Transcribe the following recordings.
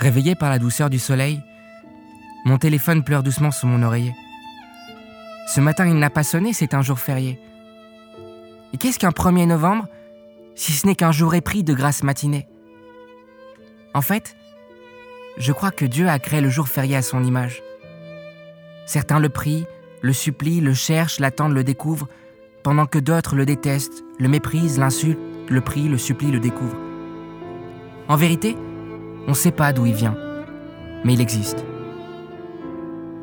Réveillé par la douceur du soleil, mon téléphone pleure doucement sous mon oreiller. Ce matin, il n'a pas sonné, c'est un jour férié. Et qu'est-ce qu'un 1er novembre si ce n'est qu'un jour épris de grâce matinée? En fait, je crois que Dieu a créé le jour férié à son image. Certains le prient, le supplient, le cherchent, l'attendent, le découvrent, pendant que d'autres le détestent, le méprisent, l'insultent, le prient, le supplient, le découvrent. En vérité, on ne sait pas d'où il vient, mais il existe.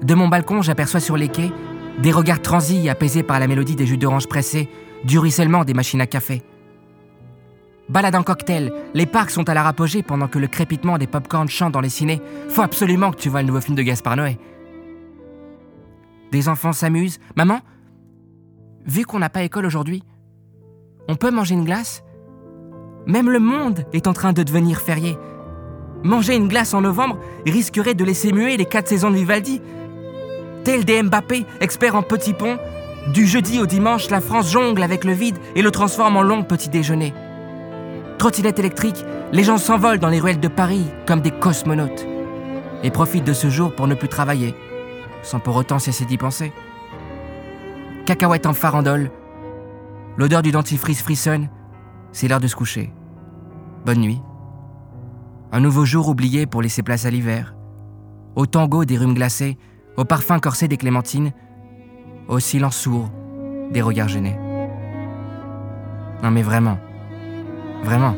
De mon balcon, j'aperçois sur les quais des regards transis apaisés par la mélodie des jus d'orange pressés, du ruissellement des machines à café. Balade en cocktail, les parcs sont à la rapogée pendant que le crépitement des pop-corn chante dans les ciné. Faut absolument que tu vois le nouveau film de Gaspard Noé. Des enfants s'amusent. Maman, vu qu'on n'a pas école aujourd'hui, on peut manger une glace? Même le monde est en train de devenir férié. Manger une glace en novembre risquerait de laisser muer les quatre saisons de Vivaldi. Tel des Mbappé, expert en petits ponts, du jeudi au dimanche, la France jongle avec le vide et le transforme en long petit déjeuner. Trottinette électrique, les gens s'envolent dans les ruelles de Paris comme des cosmonautes et profitent de ce jour pour ne plus travailler, sans pour autant cesser d'y penser. Cacahuètes en farandole, l'odeur du dentifrice frissonne, c'est l'heure de se coucher. Bonne nuit. Un nouveau jour oublié pour laisser place à l'hiver. Au tango des rhumes glacés, au parfum corsé des clémentines, au silence sourd des regards gênés. Non mais vraiment, vraiment,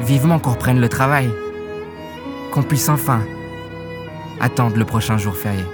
vivement qu'on reprenne le travail, qu'on puisse enfin attendre le prochain jour férié.